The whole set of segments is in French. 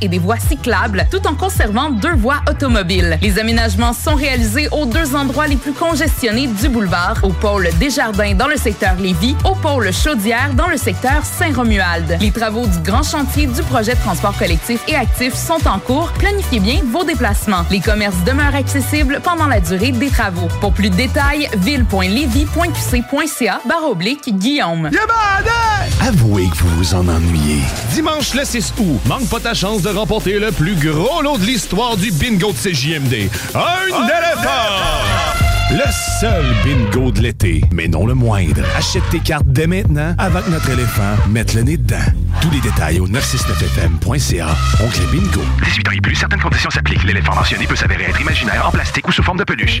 et des voies cyclables, tout en conservant deux voies automobiles. Les aménagements sont réalisés aux deux endroits les plus congestionnés du boulevard, au pôle Desjardins dans le secteur Lévis, au pôle Chaudière dans le secteur Saint-Romuald. Les travaux du grand chantier du projet de transport collectif et actif sont en cours. Planifiez bien vos déplacements. Les commerces demeurent accessibles pendant la durée des travaux. Pour plus de détails, ville.levy.qc.ca barre oblique Guillaume. Avouez que vous vous en ennuyez. Dimanche le 6 août, manque pas chance de remporter le plus gros lot de l'histoire du bingo de CJMD. Un éléphant! Le seul bingo de l'été, mais non le moindre. Achète tes cartes dès maintenant avant que notre éléphant mette le nez dedans. Tous les détails au 969fm.ca. Oncle Bingo. 18 ans et plus, certaines conditions s'appliquent. L'éléphant mentionné peut s'avérer être imaginaire, en plastique ou sous forme de peluche.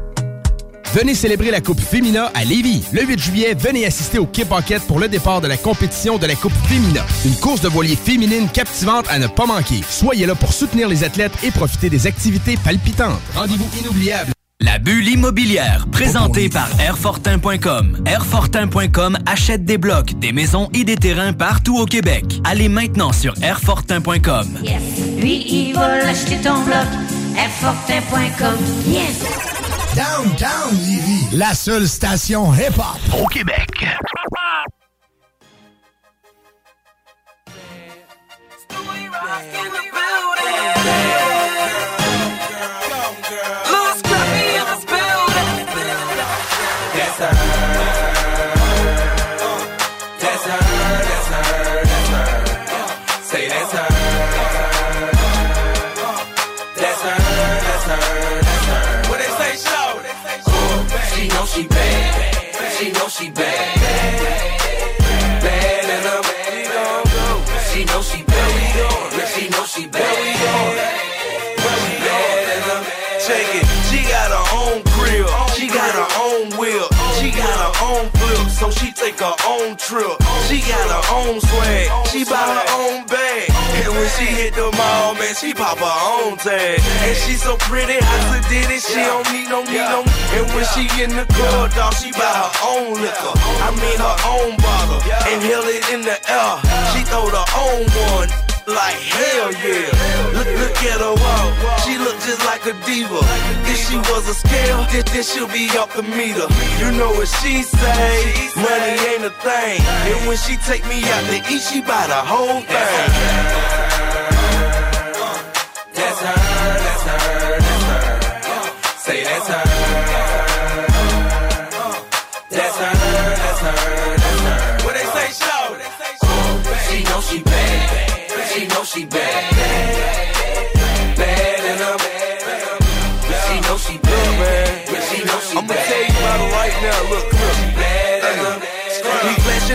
Venez célébrer la Coupe Fémina à Lévis. Le 8 juillet, venez assister au Kip Pocket pour le départ de la compétition de la Coupe Fémina. Une course de voilier féminine captivante à ne pas manquer. Soyez là pour soutenir les athlètes et profiter des activités palpitantes. Rendez-vous inoubliable. La bulle immobilière, présentée par Airfortin.com. Airfortin.com achète des blocs, des maisons et des terrains partout au Québec. Allez maintenant sur Airfortin.com. Yes. Lui, il va l'acheter ton bloc. Airfortin.com. Yes. Downtown Lévis, la seule station hip-hop au Québec. Her own trip. She got her own swag. She buy her own bag. And when she hit the mall, man, she pop her own tag. And she so pretty, I did it. She don't need no need no. And when she in the club, dog, she buy her own liquor. I mean her own bottle. And held it in the air. She throw her own one like hell yeah. Look, look at her walk. She look just like a diva. If she was a scale, then, then she'll be off the meter. You know what she say? Money ain't a thing. And when she take me out to eat, she buy the whole thing.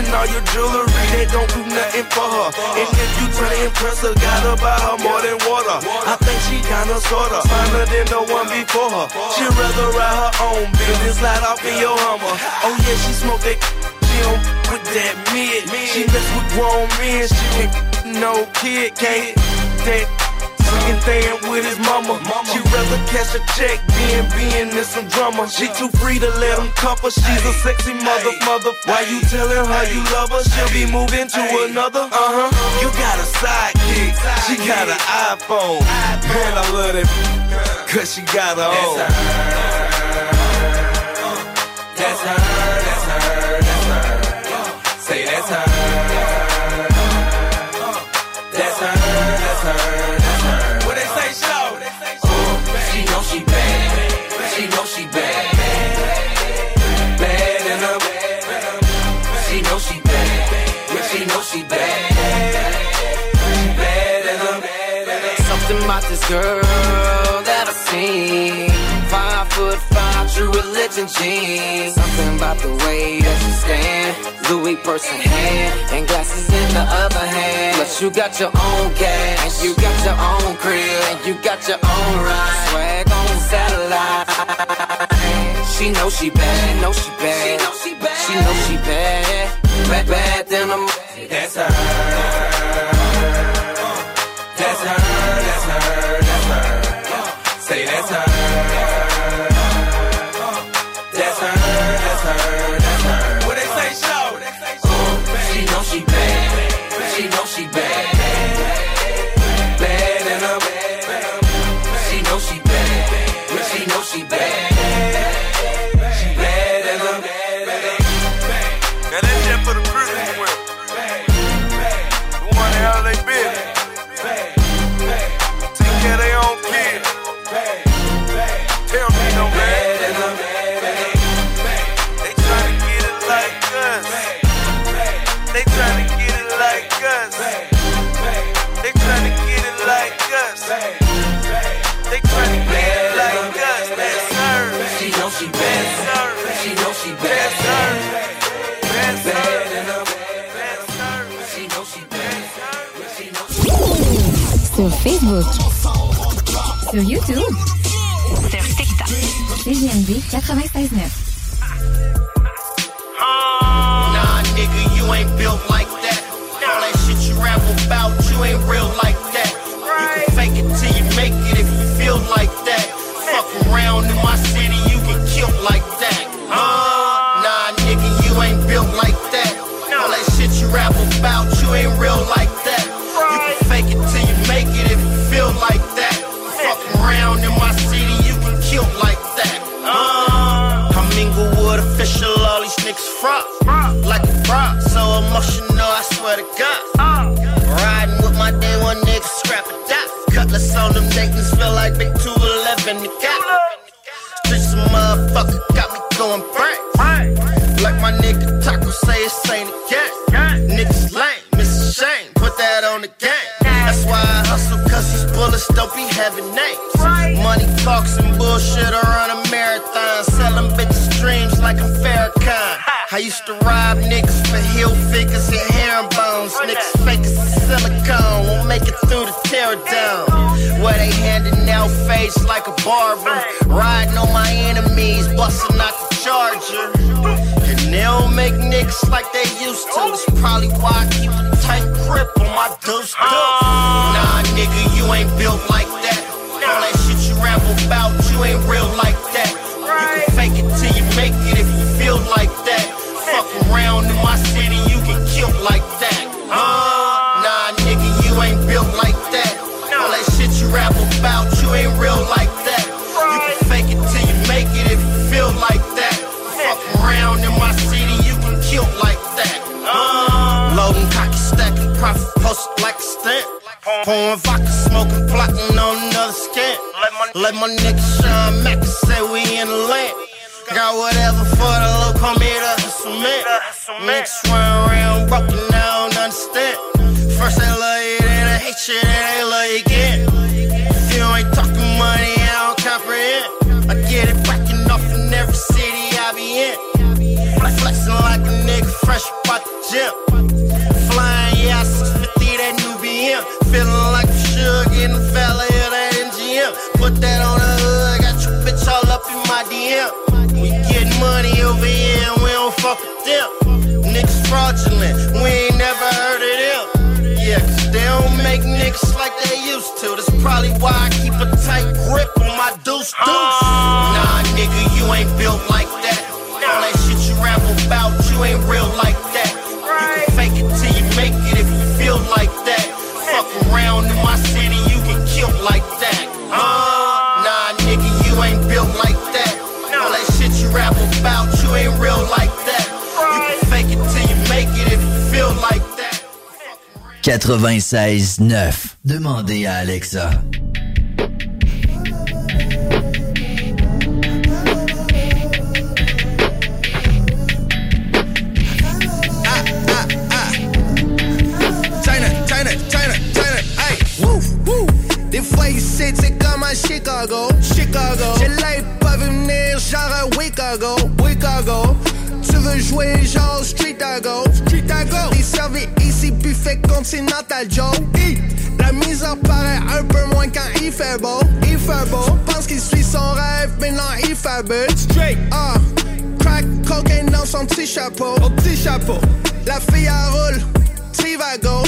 Flashing all your jewelry, they don't do nothing for her. And if you try to impress her, gotta buy her more than water. I think she kinda sorta finer than the one before her. She'd rather ride her own business, slide off in your Hummer. Oh yeah, she smoke that. She don't with that mid. She mess with grown men. She ain't no kid, can't that Second thing with his mama. She rather catch a check than being in some drama. She too free to let him cuff her. She's a sexy mother, mother. Why you telling her you love her? She'll be moving to another. Uh huh. You got a sidekick. She got an iPhone. Man, I love that. Cause she got her own. That's her, that's her, that's her. Say that's her. Girl that I seen. Five foot five, true religion jeans. Something about the way that you stand. Louis purse in hand, and glasses in the other hand. Plus you got your own cash, and you got your own crib, and you got your own ride. Swag on satellite. She know she bad, she know she bad, she know she bad, she know she bad. Bad, bad than a That's her. Facebook. Sur YouTube. Sur TikTok. CGMD 96.9. it's a game. Niggas lame, miss a shame, put that on the game. That's why I hustle, cause these bullets don't be having names. Money talks and bullshit around a marathon. Selling bitches dreams like I'm Farrakhan. I used to rob niggas for heel figures and herringbones. Niggas fake as silicone, won't make it through the tear down. Where they handing out face like a barber. Riding on my enemies, busting out the don't niggas like they used to. That's probably why I keep a tight grip on my deuce deuce. Nah, nigga, you ain't built like that. All that shit you rap about, you ain't real like that. You can fake it till you make it if you feel like that. Fuck around in my city, you get killed like that. Uh, nah, nigga, you ain't built like that. All that shit you rap about, stamp. Pouring vodka, smoking, plotting on another scant. Let my nigga Sean Mack say we in the land. Got whatever for the low, come here to hustle man. Niggas run around broken, I don't understand. First they love you, then they hate you, then they love you again. If you ain't talking money, I don't comprehend. I get it backing off in every city I be in. Flexing like a nigga fresh out the gym. Flying, yeah, 650, that new BM. Feeling like a sugar in the valley of that MGM. Put that on the hood, got your bitch all up in my DM. We get money over here and we don't fuck with them. Niggas fraudulent, we ain't never heard of them. Yeah, cause they don't make niggas like they used to. That's probably why I keep a tight grip on my deuce deuce. Nah, nigga, you ain't built like that. All that shit you rap 96.9. Demandez à Alexa. China, China, China, China, hey, woo, woo. Des fois ici c'est comme à Chicago, Chicago. J'ai l'œil pas venir genre à Chicago, Chicago. Tu veux jouer genre Street à go, Street à go. T'es servi continental Joe. Hey, La misère paraît un peu moins quand il fait beau, il fait beau. Pense qu'il suit son rêve, mais non il fait but. Straight, ah. Crack cocaine dans son petit chapeau, au petit chapeau. La fille à roule, Trivago.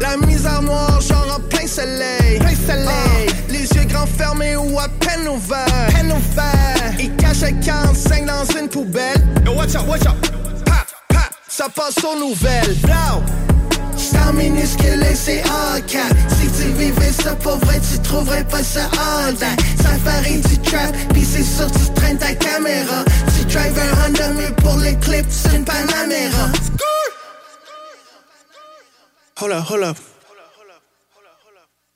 La misère noire, genre en plein soleil. Plein soleil. les yeux grands fermés ou à peine ouverts. Peine ouverts. Il cache un 45 dans une poubelle. Yo, watch out, watch out. Pap, pap, ça passe aux nouvelles. Blow. Star minuscule et c'est cap Si tu vivais ça pour vrai, tu trouverais pas ça all that Ça varie du trap, pis c'est sûr tu traînes ta caméra Tu drives un Honda, mais pour les clips, c'est une Panamera Hold up, hold up.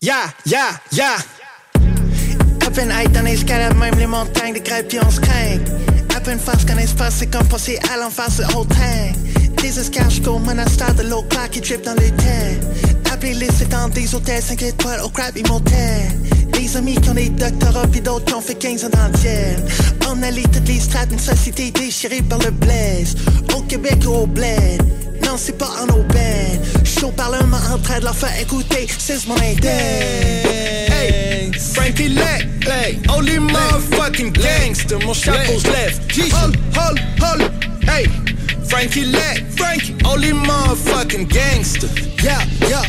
Yeah, yeah, yeah. À peine high dans l'escalade, même les montagnes, des crêpes on se craint. À peine face qu'un espace, c'est comme passer à l'enfance de old time. Des escales jusqu'au monastère de l'eau claire qui drip dans les terres. Appelez-les, c'est dans des hôtels 5 étoiles au crap motel. Des amis qui ont des doctorats puis d'autres qui ont fait 15 ans d'entière. On allie toutes les strates d'une société déchirée par le blaze. Au Québec ou au bled. Non, c'est pas en aubaine. J'suis au parlement en train de leur faire écouter, c'est mon index. Hey, Frankie Leck, hey, only motherfucking gangster, mon chapeau se lève. Hold, hold, hold, hey, Frankie Leck, Frankie, only motherfucking gangster. Yeah, yeah.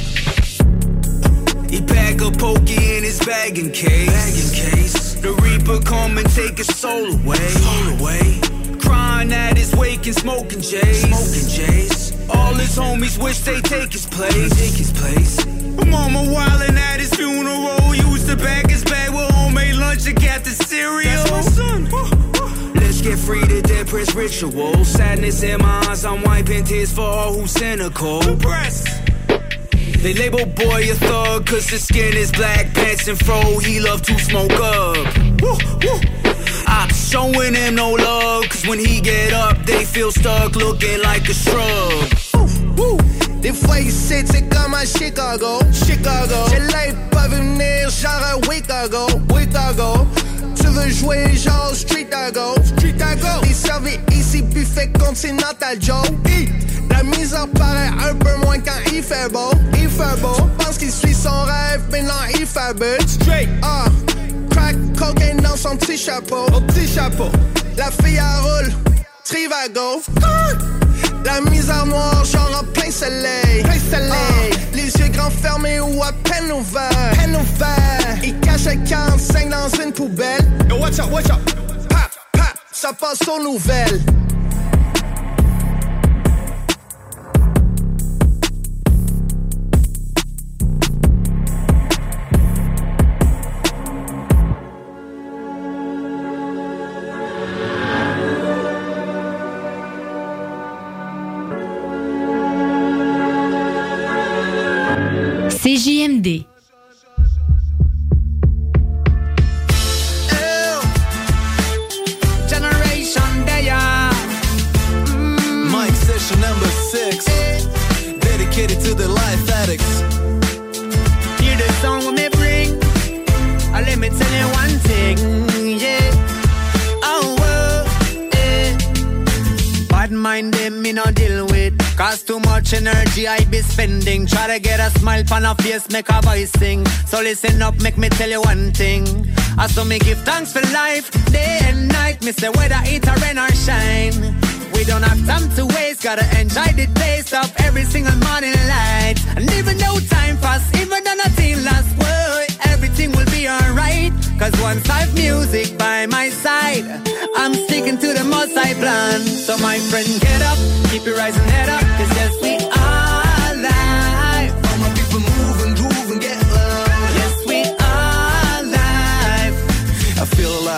He pack a pokey in his bagging case. Bagging case. The Reaper come and take his soul away. Soul away. Crying at his wake and smoking J's. Smoking J's. All his homies wish they take his place. Take his place. Mama wildin' at his funeral. Used to bag his bag with homemade lunch and got the cereal. That's my son. Get free to dead press ritual. Sadness in my eyes, I'm wiping tears for all who's cynical. Press. They label boy a thug cause his skin is black, pants and fro, he love to smoke up. Woo, woo. I'm showing him no love cause when he get up, they feel stuck looking like a shrub. Woo. Des fois ici c'est comme à Chicago, Chicago. J'ai l'œil pas venir genre à Chicago, Chicago. Tu veux jouer genre street go, street go. T'es servi ici buffet continental Joe. Hi. La mise en paraît un peu moins quand il fait beau, il fait beau. Pense qu'il suit son rêve, mais non il fait but. Straight, ah. Crack cocaine dans son petit chapeau, au petit chapeau. La fille à roule, Trivago. Ah. La mise en noir, genre en plein soleil. Plein soleil. les yeux grands fermés ou à peine ouverts. Peine ouverts. Un 45 dans une poubelle. Yo, watch out, watch out. Pap, pap, ça passe aux nouvelles. CJMD. Be spending. Try to get a smile on a face, make a voice sing. So listen up, make me tell you one thing. I saw me give thanks for life, day and night. Me say whether it or rain or shine. We don't have time to waste, gotta enjoy the taste of every single morning light. And even though time pass, even though nothing lasts, whoa, everything will be alright. Cause once I've music by my side, I'm sticking to the most I plan. So my friend, get up, keep your rising head up, cause yes,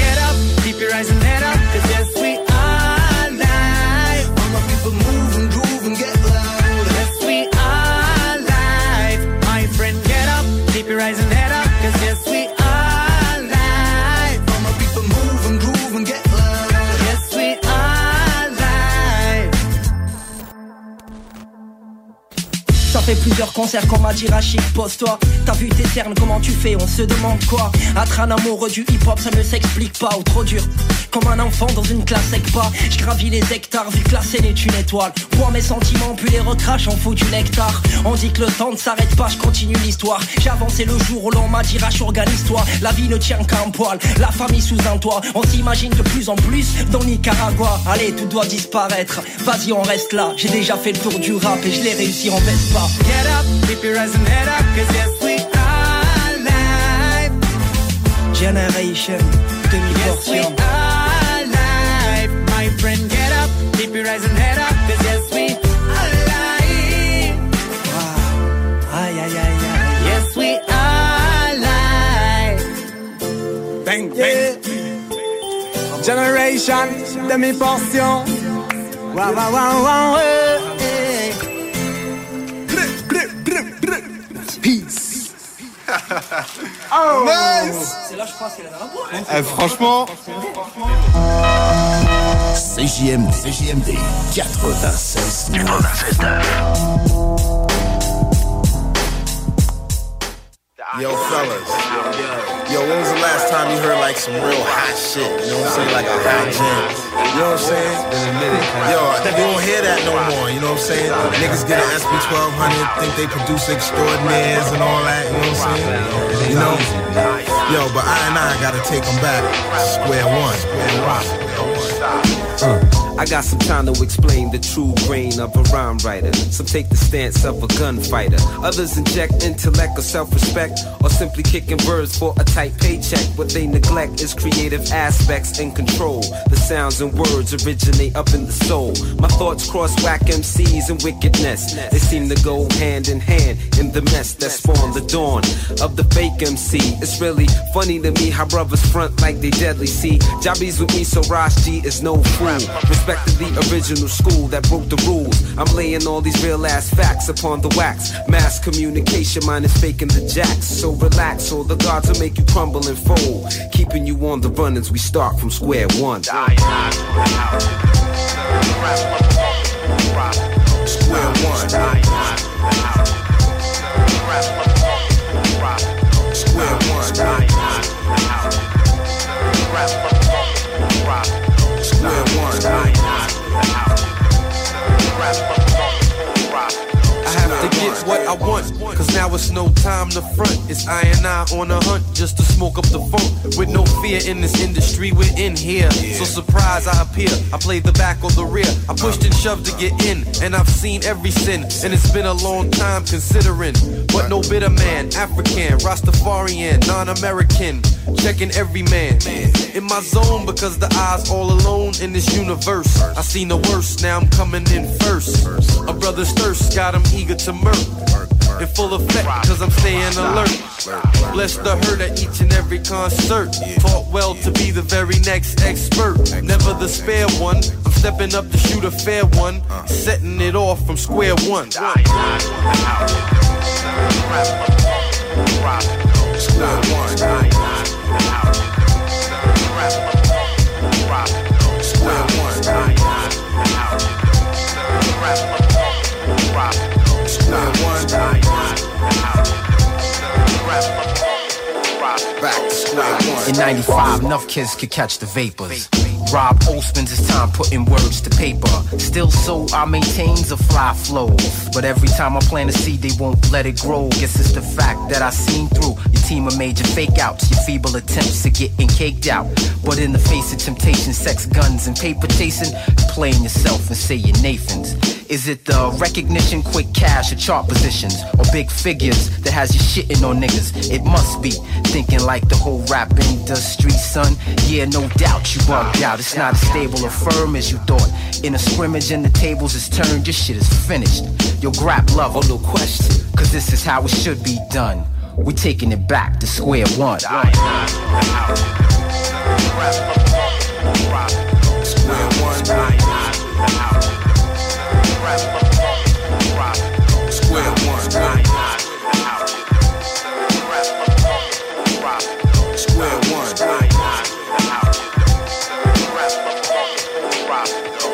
get up, keep your rising head up, cause yes, we plusieurs concerts dit Rachid, pose-toi. T'as vu tes cernes, comment tu fais, on se demande quoi. Être un amoureux du hip-hop, ça ne s'explique pas Ou trop dur, comme un enfant dans une classe pas. Je gravis les hectares, vu que la scène est une étoile. Pour mes sentiments, puis les recrache, on fout du nectar. On dit que le temps ne s'arrête pas, je continue l'histoire. J'ai avancé le jour où l'on m'a dit organise-toi. La vie ne tient qu'à un poil, la famille sous un toit. On s'imagine de plus en plus dans Nicaragua. Allez, tout doit disparaître, vas-y on reste là. J'ai déjà fait le tour du rap et je l'ai réussi en Vespa Get up, keep your rising head up, cause yes, we are live. Generation Yes, we demi-portion are live. My friend, get up, keep your rising head up, cause yes, we are live. Yes, we are live. Bang, bang. Generation, demi-portion. Wow, wow, wow, wow, eh, Oh. Nice. C'est là je pense qu'elle a la Eh, franchement. CJMD, CJMD 96 Yo, fellas. Yo, when was the last time you heard like some real hot shit? You know what I'm saying? Like a hot jam. You know what I'm saying? Yo, you don't hear that no more. You know what I'm saying? Niggas get an SB 1200, think they produce extraordinaires and all that. You know what I'm saying? You know? Yo, but I and I gotta take them back. Square one. Square one. Uh. I got some time to explain the true grain of a rhyme writer. Some take the stance of a gunfighter. Others inject intellect or self-respect, or simply kicking birds for a tight paycheck. What they neglect is creative aspects and control. The sounds and words originate up in the soul. My thoughts cross whack MCs and wickedness. They seem to go hand in hand in the mess that spawned the dawn of the fake MC. It's really funny to me how brothers front like they deadly. See, Jobbies with me, so Rosh G is no fool. Respect to the original school that broke the rules. I'm laying all these real ass facts upon the wax. Mass communication, mine is faking the jacks. So relax, or the gods will make you crumble and fold. Keeping you on the run as we start from square one. Square one. Square one. Square one. I have to get what I want, cause now it's no time to front. It's I and I on a hunt just to smoke up the funk. With no fear in this industry, we're in here. So surprise I appear. I play the back or the rear. I pushed and shoved to get in, and I've seen every sin. And it's been a long time considering. But no bitter man, African, Rastafarian, non-American. Checking every man. In my zone because the eyes all alone in this universe. I seen the worst, now I'm coming in first. A brother's thirst got him eager to murk. In full effect, cause I'm staying alert. Bless the herd at each and every concert. Taught well to be the very next expert. Never the spare one. I'm stepping up to shoot a fair one. Setting it off from square one. Square one. Square one. Square one. Back to square one. In 95, enough kids could catch the vapors. Rob O spends his time putting words to paper. Still so I maintains a fly flow. But every time I plant a seed, they won't let it grow. Guess it's the fact that I seen through your team of major fake outs, your feeble attempts at getting caked out. But in the face of temptation, sex, guns, and paper chasing, playing yourself and say you're Nathan's. Is it the recognition, quick cash, or chart positions, or big figures that has you shitting on niggas? It must be thinking like the whole rap industry, son. Yeah, no doubt you bugged out. It's not as stable or firm as you thought. In a scrimmage and the tables is turned, your shit is finished. Yo, grab love, oh no question, cause this is how it should be done. We taking it back to square one. Square one. Square one. Square one.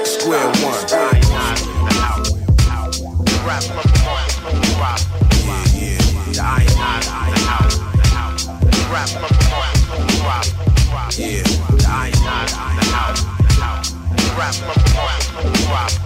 Square one. Yeah, yeah. The the the the rap, the rap, the rap. Yeah, the the the the rap, the rap, the rap.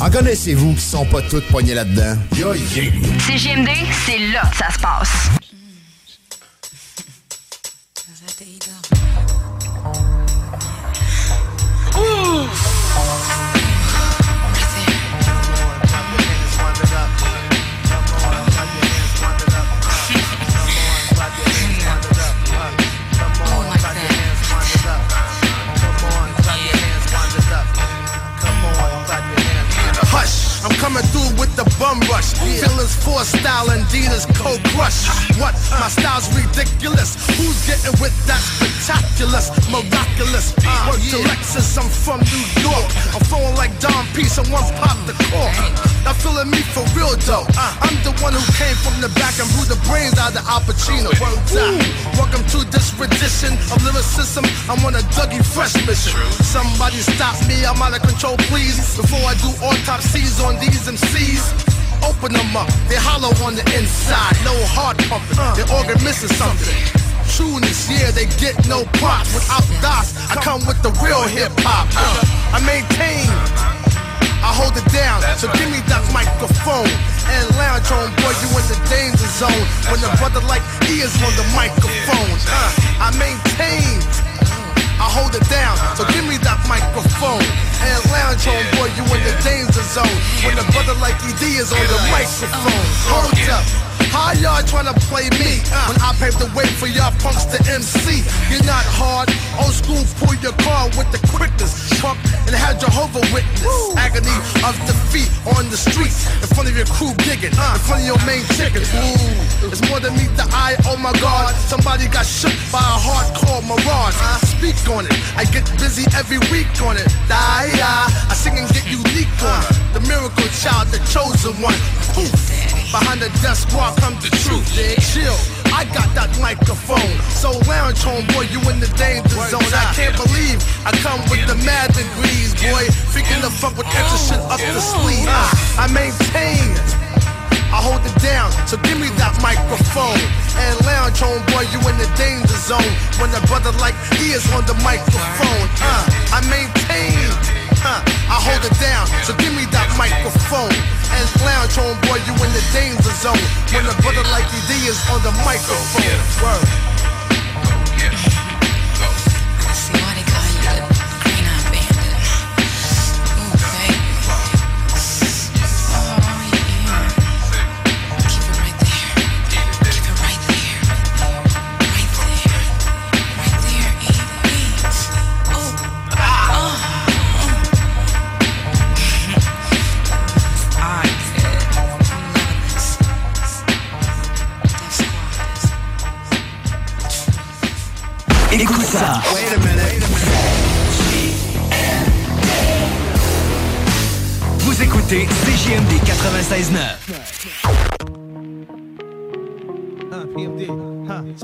En connaissez-vous qui sont pas toutes poignées là-dedans? Yo, yeah. CGMD, c'est là que ça se passe. Bum rush. Feelings for style and Dina's cold crush. What? My style's ridiculous. Who's getting with that spectaculous, miraculous. Work to Lexus, I'm from New York. I'm flowing like Don P, someone pop the cork. Not feeling me for real though. I'm the one who came from the back and blew the brains out of Al Pacino. Welcome to this rendition of lyricism. I'm on a Dougie Fresh mission. Somebody stop me, I'm out of control, please. Before I do autopsies on these MCs. Open them up, they hollow on the inside. No heart pumping, their organ missing something. Trueness, yeah, they get no props. Without DOS, I come with the real hip hop. Uh, I maintain, I hold it down. So give me that microphone and lounge on, boy, you in the danger zone. When a brother like he is on the microphone, uh, I maintain. I hold it down, so give me that microphone and lounge on, boy, you in the danger zone. When a brother like ED is on the microphone, hold up. How y'all tryna play me when I paved the way for y'all punks to MC? You're not hard, old school, pull your car with the quickness. Pump and have Jehovah witness. Agony of defeat on the streets in front of your crew gigging, in uh. front of your main chicken. Ooh, it's more than meet the eye, oh my god. Somebody got shook by a hardcore mirage. Uh. Speak on it, I get busy every week on it. Die, I sing and get unique on it. Uh. The miracle child, the chosen one. Behind the desk squad come the truth. Chill. I got that microphone. So lounge home, boy, you in the danger zone. I can't believe I come with the mad degrees, boy. Freaking the fuck with extra shit up the sleeve. I maintain. I hold it down, so give me that microphone and lounge home, boy. You in the danger zone when a brother like he is on the microphone. Uh, I maintain. I hold it down, so give me that microphone and lounge home, boy. You in the danger zone when a brother like ED is on the microphone. Word.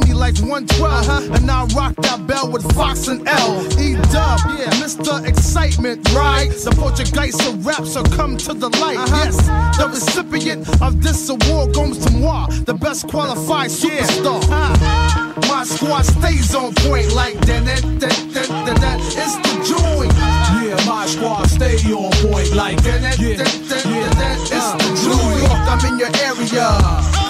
me like 112. And I rock that bell with Fox and L. E Dub, yeah, Mr. Excitement, right? The Portuguese of rap, so come to the light. Uh-huh. Yes, the recipient of this award goes to moi, the best qualified superstar. Uh-huh. My squad stays on point like that. that, that, that, that, that. It's the joint. Yeah, my squad stay on point like that. that, that, that, that, that. It's the uh-huh. New York, I'm in your area.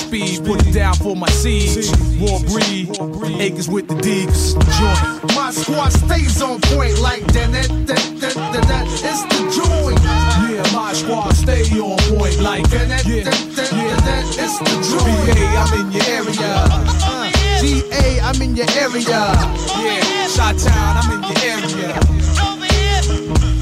Speed, put it down for my siege. Raw breed, acres with the D, 'cause it's the joint. My squad stays on point like that. that, that, that, that, that. It's the joint. Yeah, my squad stay on point like that. that, Yeah, that, that, yeah. that, that. It's the joint. BA, I'm in your area. GA, I'm in your area. Yeah, Shot Town, I'm in your area.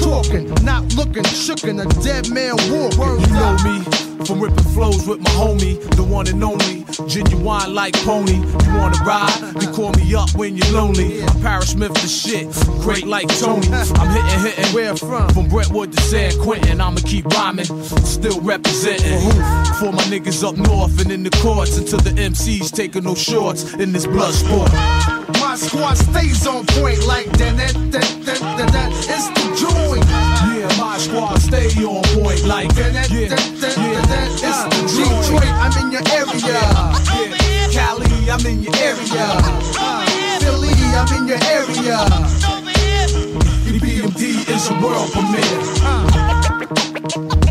Talking, not looking, shookin' a dead man walking. You know me from ripping flows with my homie, the one and only, genuine like pony. You wanna ride? You call me up when you're lonely. I'm Paris Smith the shit, great like Tony. I'm hitting, hitting. Where from? From Brentwood to San Quentin, I'ma keep rhyming, still representing. For my niggas up north and in the courts until the MCs taking no shorts in this blood sport. My squad stays on point like that, that, that, that, that, that. It's the joint. Yeah, my squad stay on point like that, that, yeah, that, that, yeah. that, It's the joint. Detroit, I'm in your area. Yeah, Cali, I'm in your area. Philly, I'm in your area. BMD is a world premiere. CJMD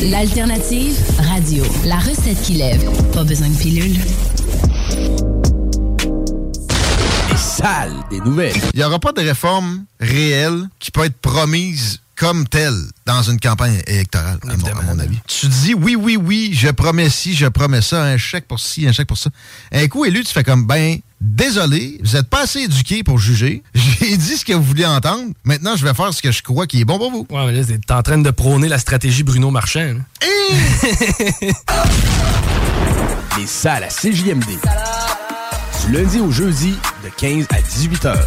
L'alternative radio. La recette qui lève. Pas besoin de pilule. Les salles des nouvelles. Il n'y aura pas de réforme réelle qui peut être promise comme telle dans une campagne électorale, à mon, à mon avis. Tu dis oui, oui, oui, je promets ci, je promets ça, un chèque pour ci, un chèque pour ça. Un coup élu, tu fais comme, ben, désolé, vous n'êtes pas assez éduqué pour juger. J'ai dit ce que vous vouliez entendre. Maintenant, je vais faire ce que je crois qui est bon pour vous. Ouais, mais là, t'es en train de prôner la stratégie Bruno Marchand. Les salles à CJMD. Du lundi au jeudi, de 15 à 18 heures.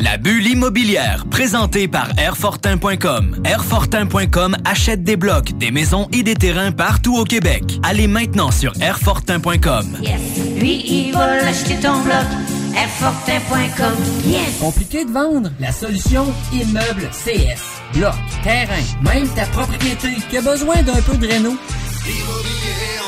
La bulle immobilière, présentée par Airfortin.com. Airfortin.com achète des blocs, des maisons et des terrains partout au Québec. Allez maintenant sur Airfortin.com. Yes. Lui, il va l'acheter ton bloc. Airfortin.com. Yes. Compliqué de vendre? La solution Immeuble CS. Bloc, terrain, même ta propriété qui a besoin d'un peu de réno? Immobilier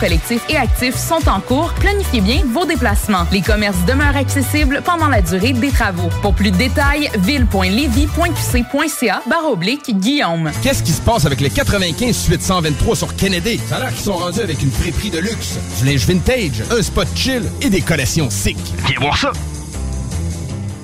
collectifs et actifs sont en cours. Planifiez bien vos déplacements. Les commerces demeurent accessibles pendant la durée des travaux. Pour plus de détails, ville.levy.qc.ca barre oblique Guillaume. Qu'est-ce qui se passe avec les 95 suite 123 sur Kennedy? Ça a l'air qu'ils sont rendus avec une friperie de luxe, du linge vintage, un spot chill et des collections sick. Viens voir ça!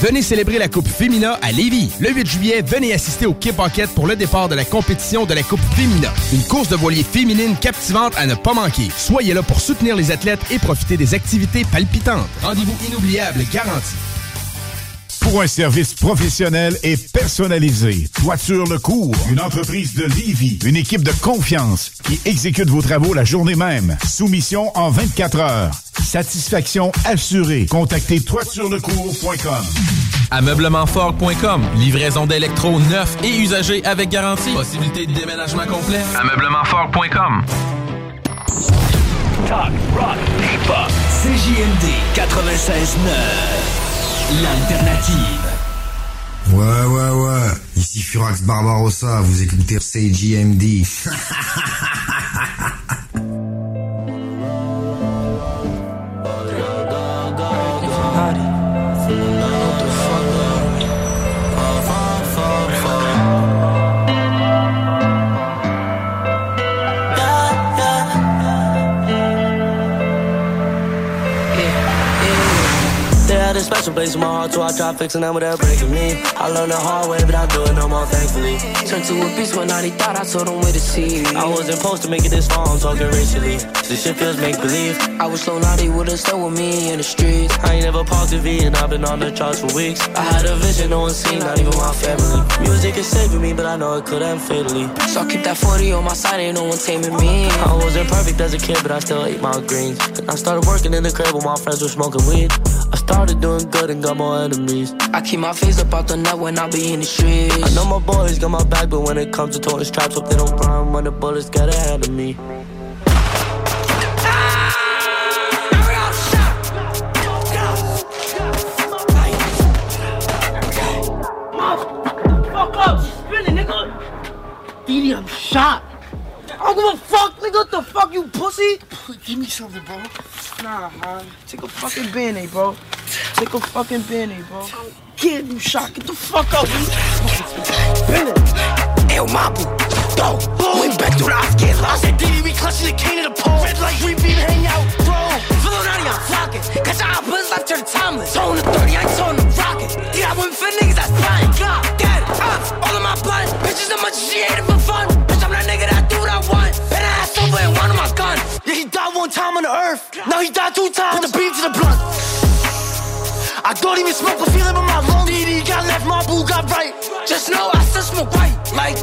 Venez célébrer la Coupe Fémina à Lévis. Le 8 juillet, venez assister au Kip Pocket pour le départ de la compétition de la Coupe Fémina. Une course de voilier féminine captivante à ne pas manquer. Soyez là pour soutenir les athlètes et profiter des activités palpitantes. Rendez-vous inoubliable garanti. Pour un service professionnel et personnalisé, Toiture Le Cours, une entreprise de Lévis, une équipe de confiance qui exécute vos travaux la journée même. Soumission en 24 heures. Satisfaction assurée. Contactez toiturelecours.com. Ameublementfort.com. Livraison d'électro neuf et usagés avec garantie. Possibilité de déménagement complet. Ameublementfort.com. Talk, rock, hip-hop. CJMD 96.9. L'alternative. Ouais, ouais, ouais. Ici Furax Barbarossa, vous écoutez CJMD. a place in my heart, so I tried fixing them without breaking me. I learned the hard way, but I do it no more, thankfully. Turned to a beast when I thought I told them where to see. I wasn't supposed to make it this far, I'm talking racially. This shit feels make believe. I was so naughty, would've stayed with me in the streets. I ain't never paused the V, and I've been on the charts for weeks. I had a vision, no one seen, not even my family. Music is saving me, but I know it could end fatally. So I keep that 40 on my side, ain't no one taming me. I wasn't perfect as a kid, but I still ate my greens. And I started working in the crib when my friends were smoking weed. I started doing good and got more enemies. I keep my face up out the net when I be in the streets. I know my boys got my back, but when it comes to toting straps, hope they don't run when the bullets get ahead of me. Fuck up, spinning, nigga. Didi, I'm shot. I don't give a fuck, nigga. What the fuck, you pussy? Give me something, bro. Nah, man. Take a fucking band-aid, bro. Take a fucking band bro. Kid, you shot. Get the fuck up, man. Eu mapo, go, went back to the get lost. And Diddy, we clutching the king of the pole. Red light, we beam, hang out, bro. Filonati, I'm flocking. Cause I buzz left to timeless. Tone the 30, I tone the rocket. Did I win for niggas that's fine? God, dead, ops, uh, all of my blood. Bitches, how much she hated for fun. Bitch, I'm that nigga that do what I want. Bet I ass over and one of my gun. Yeah, he died one time on the earth. Now he died two times. Put the beam to the blunt. I don't even smoke a feeling but my lung DD got left, my boo got right. Just know I still smoke right Like,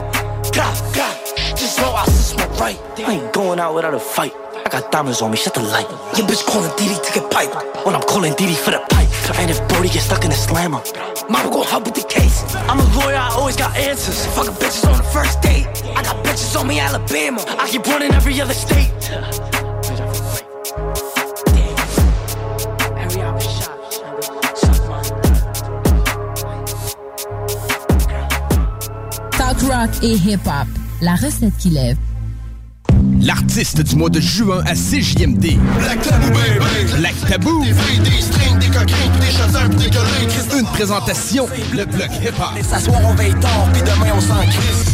God, God Just know I still smoke right. I ain't going out without a fight. I got diamonds on me, shut the light. Your bitch calling DD to get pipe When I'm calling DD for the pipe. And if Brody gets stuck in the slammer Mama gon' help with the case. I'm a lawyer, I always got answers. Fucking bitches on the first date. I got bitches on me, Alabama. I keep running every other state rock et hip-hop. La recette qui lève. L'artiste du mois de juin à CJMD. Black Tabou, baby. Black Tabou. Des filles, des strings, des coquins, des chasseurs, des collègues. Une présentation, le bloc hip-hop. Et s'asseoir, on veille tard, puis demain, on s'en crisse.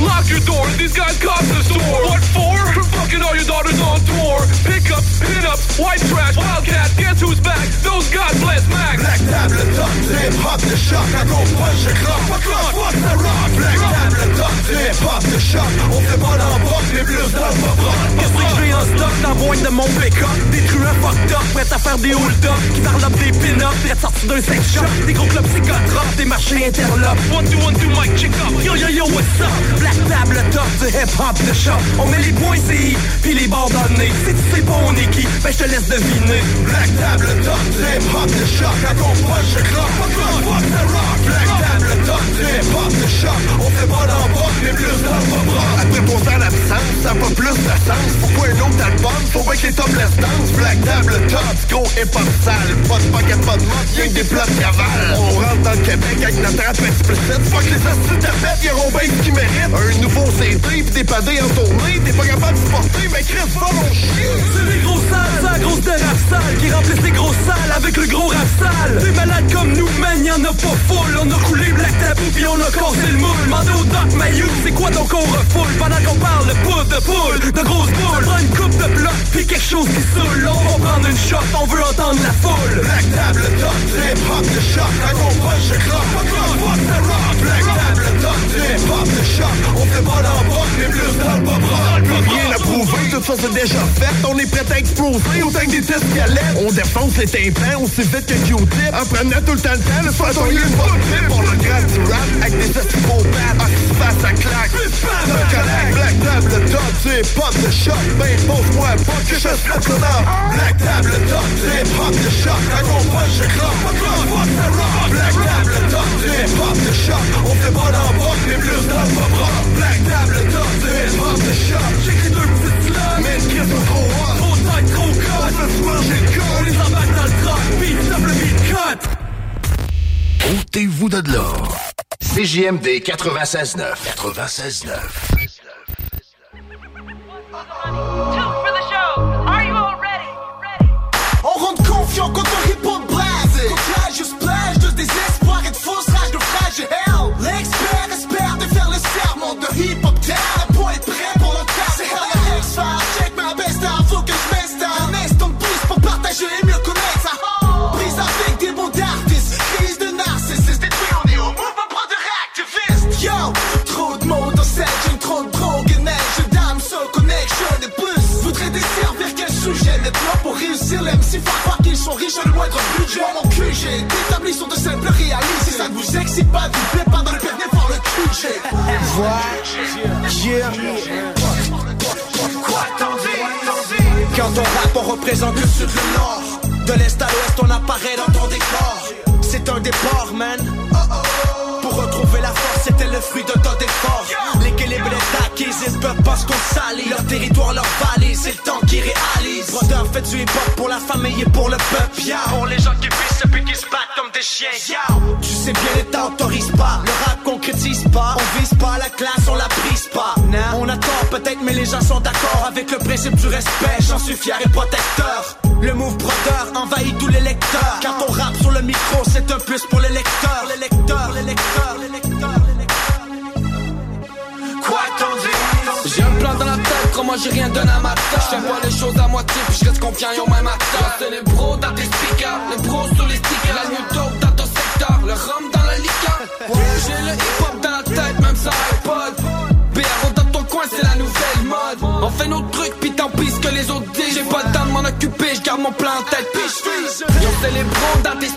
Lock your door, these guys cost the store. What for? Taking all your daughters on tour. Pickups, pinups, white trash, wildcat. Guess who's back? Those God bless Max. Black tablet, duck, the shock. I go punch a clock. Clock? What's the rock? Black tablet. Table top, hip hop de choc, on fait pas l'embarque, les blues dans le pop Qu'est-ce que j'ai en stock dans boîte de mon pick-up Des truands fucked up, prêts à faire des hold-up Qui parlent des pin-up, prêts sortis d'un sex shop Des gros clubs psychotropes, des marchés interlopes One, two, one, two, mic, check up. Yo yo yo, what's up? Black table top du hip-hop de shop On met les points CI, puis les bords dans le nez Si tu sais pas on est qui, ben je te laisse deviner Black table top, hip hop de choc, à gros punch et clock, pas clock, fuck the rock. Black table top, hip hop de choc, on fait pas on boy. Dans le pop Après pour faire l'absence, ça pas plus de sens. Pourquoi un autre album? Faut bien que les topless dance. Black table top, gros hip hop sale. Pas de pocket, pas de mode, y'a que des plats de cavale. On rentre dans le Québec avec notre rap explicite. Fuck les astuces de fête, y'a bien ce qui mérite. Un nouveau CD pis des padés en tournée. T'es pas capable de supporter, mais Chris, va mon chien. C'est les gros sales, la grosse de rap sale Qui remplissent les grosses salles avec le gros rap sale Des malades comme nous, man, y'en a pas full On a coulé Black Tabou pis on a cassé le moule Mandé au Doc Mayou, c'est quoi donc on refoule Pendant qu'on parle de poudre de poule, de grosses boules? Prends une coupe de bloc pis quelque chose qui saoule. On va prendre une shot, on veut entendre la foule. Black table top, hip hop de choc, à gros punch pas clock, fuck the rock. Black hip hop de choc, on fait pas l'embarque, les blues dans le pop. Plus rien à prouver, tout ça c'est déjà fait, on est prêt à exploser autant que des tests galettes. On défonce les tympans aussi vite que Q-tip, en prenant tout le temps le temps, le on y une bonne tip pour le grand du rap, avec des estivaux bad, qui se passe à claque. Collègue, black table top, hip hop de choc, ben pose-moi pas que je le. Black table top, de choc, gros punch pas fuck the rock. Black table hip hop de on fait pas les blues dans le pop. Black hop de j'écris deux petites slams, mais une crise au trop hot. Trop tight, trop On fait manger le On col. les embarque dans le truck, beat, double beat, cut Ôtez-vous de là. CJMD 96.9. 96.9. à le moindre budget Mon QG établi sur de simples réalités Si ça ne vous excite pas, vous plaît pas dans le permis par le QG Quoi t'en Quand on rappe, on représente le sud, le nord. De l'est à l'ouest, on apparaît dans ton décor. C'est un départ, man. Pour retrouver la force, c'était le fruit de ton effort. L'équilibre est acquis, ils peuvent pas se salit. Leur territoire, leur vallée, c'est le temps qui réalise. Brodeur fait du hip-hop pour la famille et pour le peuple? Yeah. Pour les gens qui puissent et puis qui se battent comme des chiens. Yeah. Tu sais bien, l'État autorise pas. Le rap concrétise pas. On vise pas la classe, on la brise pas. On a tort peut-être, mais les gens sont d'accord avec le principe du respect. J'en suis fier et protecteur. Le move brodeur envahit tous les lecteurs. Quand on rappe sur le micro, c'est un plus pour les lecteurs. Les lecteurs, les lecteurs, les lecteurs, les lecteurs. Quoi t'en dis? J'ai un plan dans la tête, crois-moi j'ai rien donné à ma tête Je vois les choses à moitié, puis je reste confiant, yo même acteur. C'est les bros dans tes speakers, les bros sur les stickers. La new dope dans ton secteur, le rhum dans la liqueur. J'ai le hip-hop dans la tête, même sans iPod. BRO dans ton coin, c'est la nouvelle mode. On fait nos trucs, puis tant pis que les autres disent. J'ai pas de garde mon plan en tête, dans tes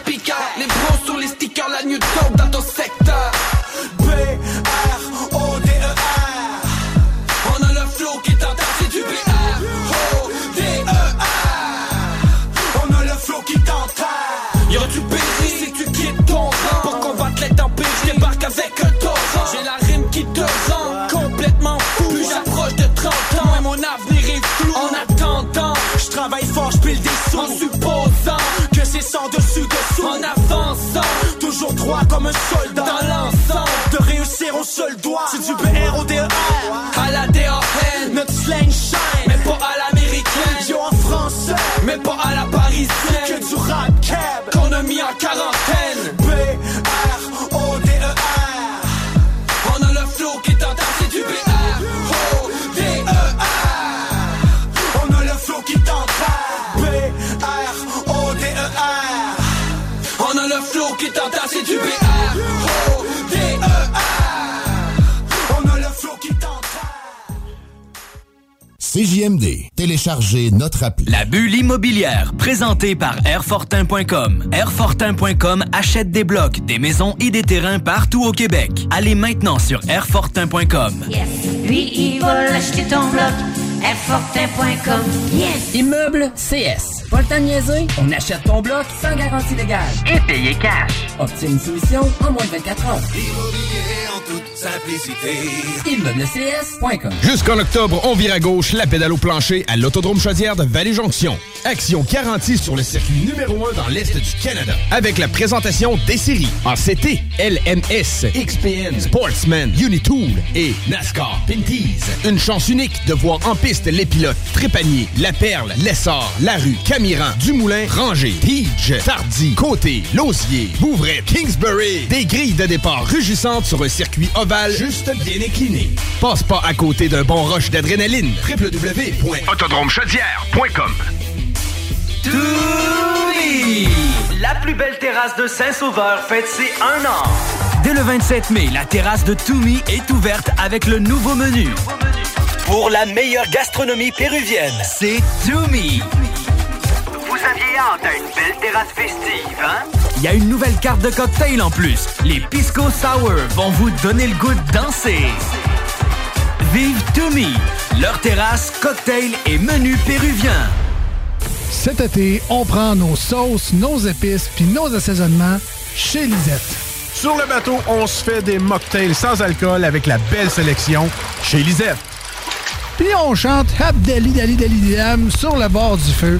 En supposant que c'est sans dessus dessous. En avançant, toujours droit comme un soldat. Dans l'ensemble, de réussir au seul doigt. C'est du B-R-O-D-E-R à CJMD. Téléchargez notre appli. La bulle immobilière, présentée par Airfortin.com. Airfortin.com achète des blocs, des maisons et des terrains partout au Québec. Allez maintenant sur Airfortin.com. Lui, il va l'acheter ton bloc. Airfortin.com. Yes! Immeuble CS. Pas le temps de niaiser? On achète ton bloc sans garantie légale. Et payer cash. Obtiens une solution en moins de 24 heures. Immobilier en toute simplicité. ImmeublesCS.com. Jusqu'en octobre, on vire à gauche la pédale au plancher à l'Autodrome Chaudière de Vallée-Jonction. Action garantie sur le circuit numéro 1 dans l'Est du Canada. Avec la présentation des séries en CT, LMS, XPN, Sportsman, Unitool et NASCAR Pinties. Une chance unique de voir en piste les pilotes Trépanier, La Perle, Lessard, Larue, Camiran, Dumoulin, Ranger, Pidge, Tardy, Côté, Lausier, Bouvray, Kingsbury. Des grilles de départ rugissantes sur un circuit ovale juste bien incliné. Passe pas à côté d'un bon rush d'adrénaline. www.autodromechaudière.com Toumi! La plus belle terrasse de Saint-Sauveur fête ses un an. Dès le 27 mai, la terrasse de Toumi est ouverte avec le nouveau menu. Pour la meilleure gastronomie péruvienne, c'est Toumi. À une belle terrasse festive, hein? Il y a une nouvelle carte de cocktail en plus. Les Pisco Sour vont vous donner le goût de danser. Vive Toumi, leur terrasse, cocktail et menu péruvien. Cet été, on prend nos sauces, nos épices puis nos assaisonnements chez Lisette. Sur le bateau, on se fait des mocktails sans alcool avec la belle sélection chez Lisette. Puis on chante Abdali Dali Dali Dam sur le bord du feu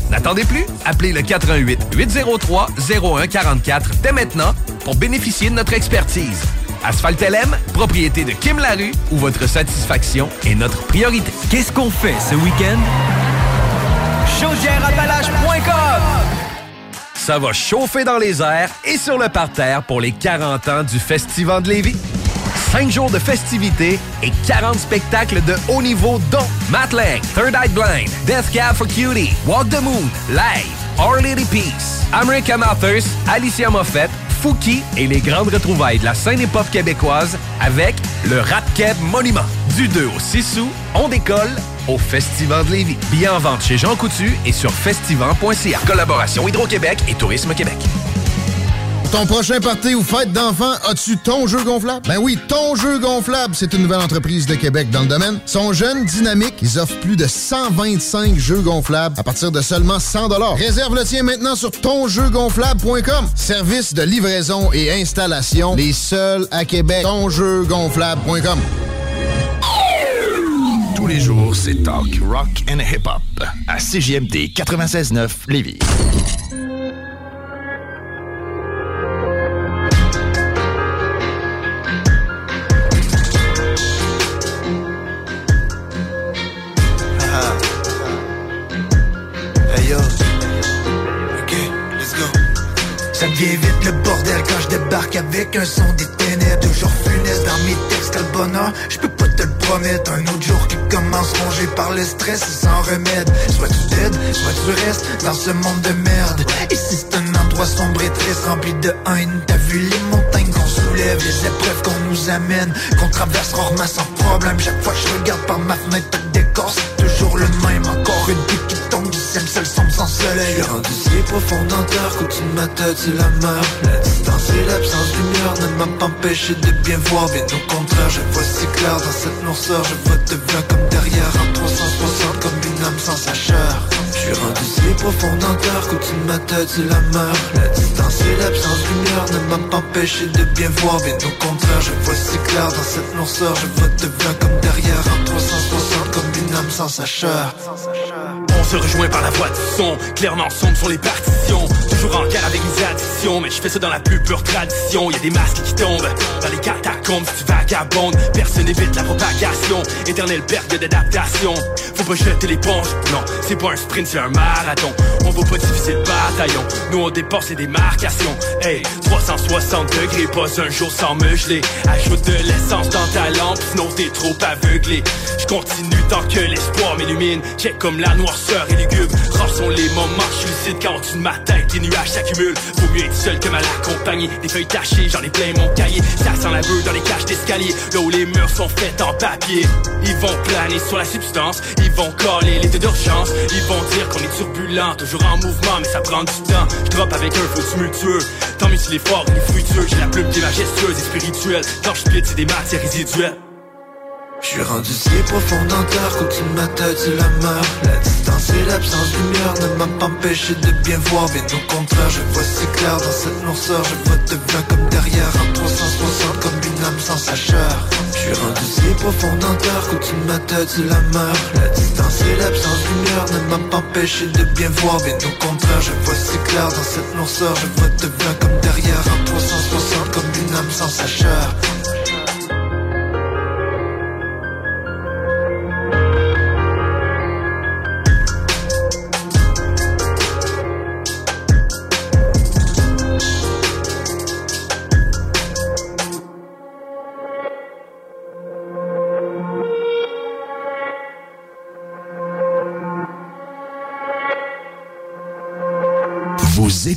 N'attendez plus, appelez le 88 803 0144 dès maintenant pour bénéficier de notre expertise. Asphalt LM, propriété de Kim Larue, où votre satisfaction est notre priorité. Qu'est-ce qu'on fait ce week-end? Ça va chauffer dans les airs et sur le parterre pour les 40 ans du Festival de Lévis. 5 jours de festivités et 40 spectacles de haut niveau dont Matt Lang, Third Eye Blind, Death Cab for Cutie, Walk the Moon, Live, Our Lady Peace, American Authors, Alicia Moffett, Fouki et les grandes retrouvailles de la scène hip-hop québécoise avec le Rap Monument. Du 2 au 6 août, on décolle au Festival de Lévis. Billets en vente chez Jean Coutu et sur festival.ca. Collaboration Hydro-Québec et Tourisme Québec. Ton prochain party ou fête d'enfant, as-tu ton jeu gonflable? Ben oui, ton jeu gonflable, c'est une nouvelle entreprise de Québec dans le domaine. Sont jeunes, dynamiques, ils offrent plus de 125 jeux gonflables à partir de seulement 100 Réserve le tien maintenant sur tonjeugonflable.com. Service de livraison et installation, les seuls à Québec. Tonjeugonflable.com. Tous les jours, c'est talk, rock and hip-hop à CJMD 96.9 Lévis. Avec un son des ténèbres. Toujours funeste dans mes textes, quel bonheur. Je peux pas te le promettre. Un autre jour qui commence rongé par le stress sans remède. Soit tu t'aides, soit tu restes dans ce monde de merde. Ici c'est un endroit sombre et triste rempli de haine. T'as vu les montagnes qu'on soulève, les épreuves qu'on nous amène Qu'on traverse rarement sans problème. Chaque fois que je regarde par ma fenêtre, le c'est toujours le même Encore une pique qui tombe ciel, seul sans soleil. Je suis rendu si profond dans terre qu'au-dessus de ma tête c'est la mer La distance et l'absence de lumière ne m'a pas empêché de bien voir. Bien au contraire, je vois si clair dans cette noirceur. Je vois devant comme derrière en 360 comme une âme sans sa chair Je suis rendu si profond dans terre qu'au-dessus de ma tête c'est la mer La distance et l'absence de lumière ne m'a pas empêché de bien voir. Bien au contraire, je vois si clair dans cette noirceur. Je vois devant comme derrière en 360 comme une âme sans sa chair On se rejoint par la voix du son. Clairement sombre sur les partitions. Toujours en guerre avec les addictions Mais je fais ça dans la plus pure tradition. Y a des masques qui tombent Dans les catacombes si tu vagabondes. Personne n'évite la propagation. Éternelle perte d'adaptation. Faut pas jeter l'éponge. Non, c'est pas un sprint, c'est un marathon. On va pas diviser le bataillon. Nous on dépasse les démarcations. Hey, 360 degrés, pas un jour sans me geler. Ajoute de l'essence dans ta lampe Sinon t'es trop aveuglé. Je continue tant que l'espoir m'illumine. Check comme la noirceur les moments que je suis lucide Quand au-dessus de ma tête. Les nuages s'accumulent. Faut mieux être seul que mal accompagné. Des feuilles tachées, j'en ai plein mon cahier. Ça sent la beuh dans les cages d'escalier. Là où les murs sont faits en papier. Ils vont planer sur la substance. Ils vont coller l'état d'urgence. Ils vont dire qu'on est turbulent Toujours en mouvement mais ça prend du temps. Je drop avec un feu tumultueux. Tant mieux fort, il est fructueux. J'ai la plume qui est et spirituelle. Quand je c'est des matières résiduelles Je suis rendu si profond dans terre qu'au-dessus de la mer La distance et l'absence de lumière ne m'a pas empêché de bien voir. Bien au contraire, je vois si clair dans cette noirceur. Je vois devant comme derrière en 360 comme une âme sans sa chair Je suis rendu si profond dans terre qu'au-dessus de la mer La distance et l'absence de lumière ne m'a pas empêché de bien voir. Bien au contraire, je vois si clair dans cette noirceur. Je vois devant comme derrière en 360 comme une âme sans sa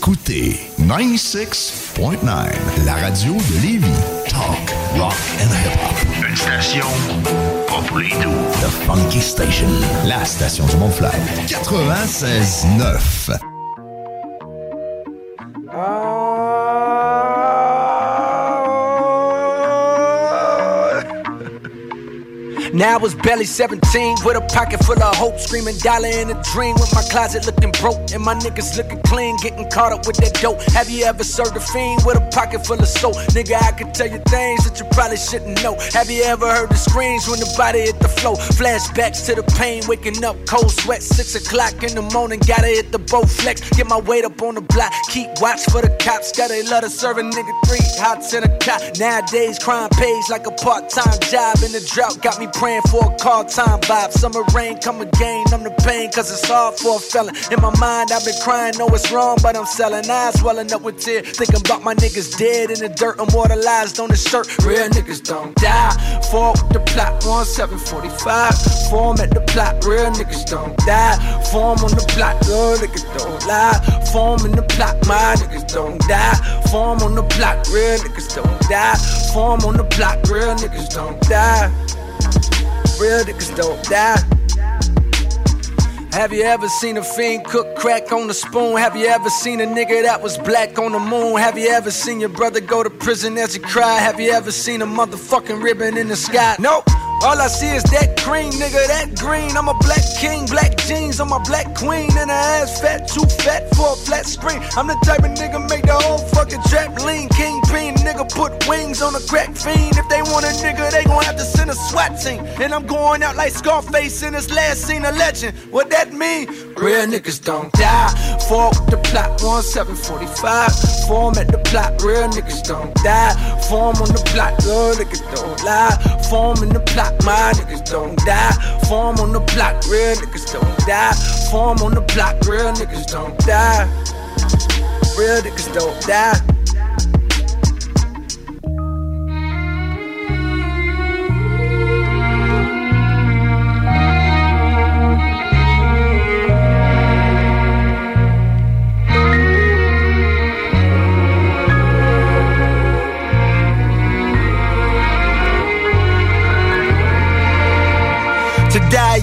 écoutez 96.9, la radio de Lévis. Talk, rock and hip-hop. Une station pas pour les doux. The Funky Station, la station du Mont-Fly. 96.9. Now I was barely 17 with a pocket full of hope, screaming dollar in dream with my closet looking broke and my niggas looking clean, getting caught up with that dope. Have you ever served a fiend with a pocket full of soap? Nigga, I could tell you things that you probably shouldn't know. Have you ever heard the screams when the body floor? Flashbacks to the pain, waking up cold sweat, six o'clock in the morning, gotta hit the boat flex, get my weight up on the block, keep watch for the cops, gotta love to serve a nigga three hots in a cop. Nowadays, crime pays like a part-time job, and the drought got me praying for a call time vibe. Summer rain come again, I'm the pain, cause it's hard for a felon. In my mind, I've been crying, know it's wrong, but I'm selling eyes, swelling up with tears. Thinking about my niggas dead in the dirt, immortalized on the shirt. Real niggas don't die. Fall with the plot, 1745. Form at the plot, real niggas don't die. Form on the plot, real niggas don't lie. Form in the plot, my niggas don't die. Form on the plot, real niggas don't die. Form on the plot, real niggas don't die. Real niggas don't die. Have you ever seen a fiend cook crack on the spoon? Have you ever seen a nigga that was black on the moon? Have you ever seen your brother go to prison as he cried? Have you ever seen a motherfucking ribbon in the sky? Nope. All I see is that green, nigga, that green. I'm a black king, black jeans I'm a black queen. And her ass fat, too fat for a flat screen. I'm the type of nigga make the whole fucking trap lean. Kingpin, nigga put wings on a crack fiend. If they want a nigga, they gon' have to send a SWAT team. And I'm going out like Scarface in his last scene, a legend. What that mean? Real niggas don't die. Fall with the plot, 1745. Form at the plot, real niggas don't die. Form on the plot, real niggas don't lie. Form in the plot, my niggas don't die. Form on the block, real niggas don't die. Form on the block, real niggas don't die. Real niggas don't die.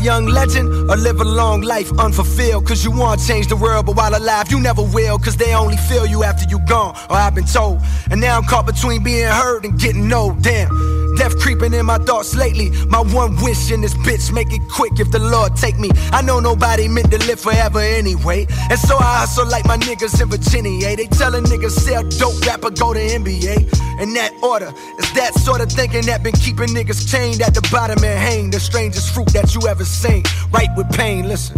Young legend or live a long life unfulfilled. Cause you want to change the world, but while alive, you never will. Cause they only feel you after you gone, or I've been told. And now I'm caught between being heard and getting old. Damn. Death creeping in my thoughts lately. My one wish in this bitch, make it quick if the Lord take me. I know nobody meant to live forever anyway. And so I hustle like my niggas in Virginia. They tellin' niggas sell dope, rapper go to NBA. In that order, it's that sort of thinking that been keeping niggas chained at the bottom and hang. The strangest fruit that you ever seen. Right with pain, listen.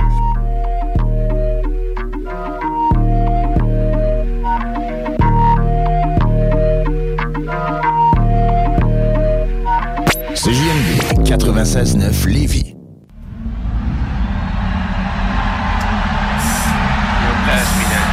96.9 Lévis. Smoking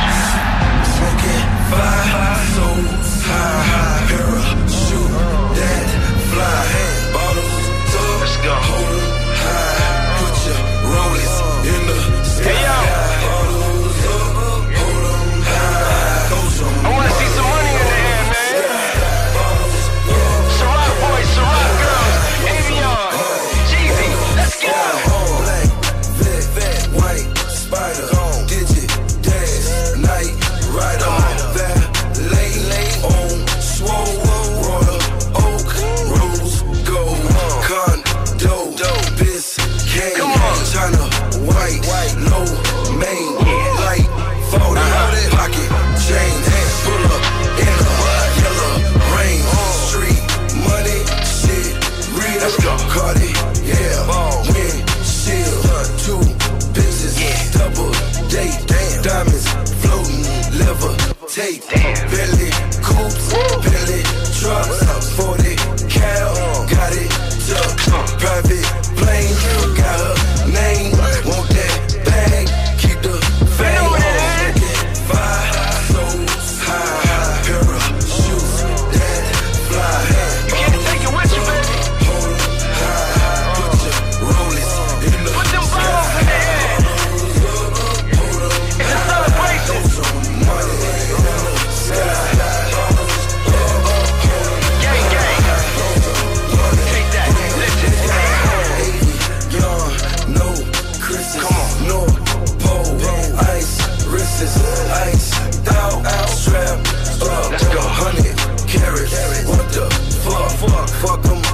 come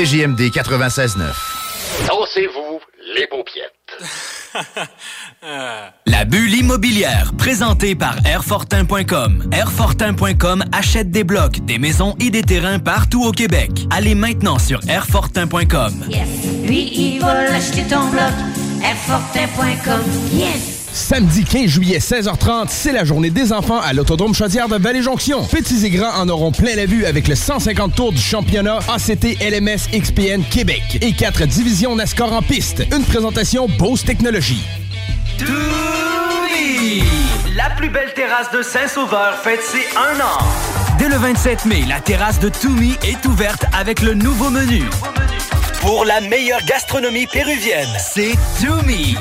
CJMD 96.9. Dansez-vous les paupiètes. La bulle immobilière, présentée par Airfortin.com. Airfortin.com achète des blocs, des maisons et des terrains partout au Québec. Allez maintenant sur Airfortin.com. Lui, il va l'acheter ton bloc. Airfortin.com. Yes! Samedi 15 juillet, 16h30, c'est la journée des enfants à l'Autodrome Chaudière de Vallée-Jonction. Petits et grands en auront plein la vue avec le 150 tours du championnat ACT LMS XPN Québec et quatre divisions NASCAR en piste. Une présentation Bose Technologies. Toumi! La plus belle terrasse de Saint-Sauveur fête ses un an. Dès le 27 mai, la terrasse de Toumi est ouverte avec le nouveau menu. Pour la meilleure gastronomie péruvienne, c'est Tumi.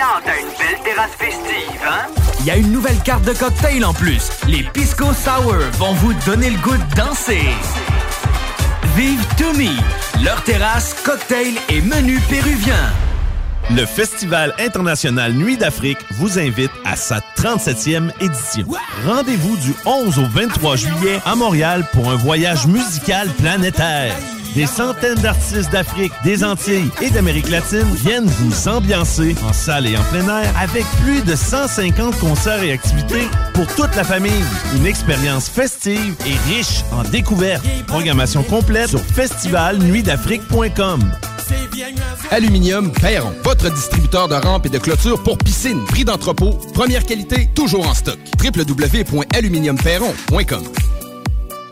À une belle terrasse festive, hein? Il y a une nouvelle carte de cocktail en plus. Les Pisco Sour vont vous donner le goût de danser. Vive Tumi, leur terrasse, cocktail et menu péruvien. Le Festival international Nuit d'Afrique vous invite à sa 37e édition. Rendez-vous du 11 au 23 juillet à Montréal pour un voyage musical planétaire. Des centaines d'artistes d'Afrique, des Antilles et d'Amérique latine viennent vous ambiancer en salle et en plein air avec plus de 150 concerts et activités pour toute la famille. Une expérience festive et riche en découvertes. Programmation complète sur festivalnuitdafrique.com. Aluminium Perron, votre distributeur de rampes et de clôtures pour piscine. Prix d'entrepôt, première qualité, toujours en stock. www.aluminiumperron.com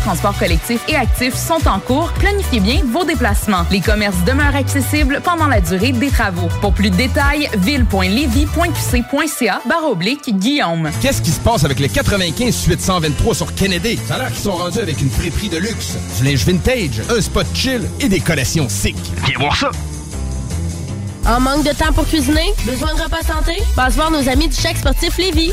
de transport collectifs et actifs sont en cours. Planifiez bien vos déplacements. Les commerces demeurent accessibles pendant la durée des travaux. Pour plus de détails, ville.levy.qc.ca barre oblique Guillaume. Qu'est-ce qui se passe avec les 95 suite 123 sur Kennedy? Ça a l'air qu'ils sont rendus avec une friperie de luxe, du linge vintage, un spot chill et des collations sick. Viens voir ça! En manque de temps pour cuisiner? Besoin de repas santé? Passe voir nos amis du chèque sportif Lévis.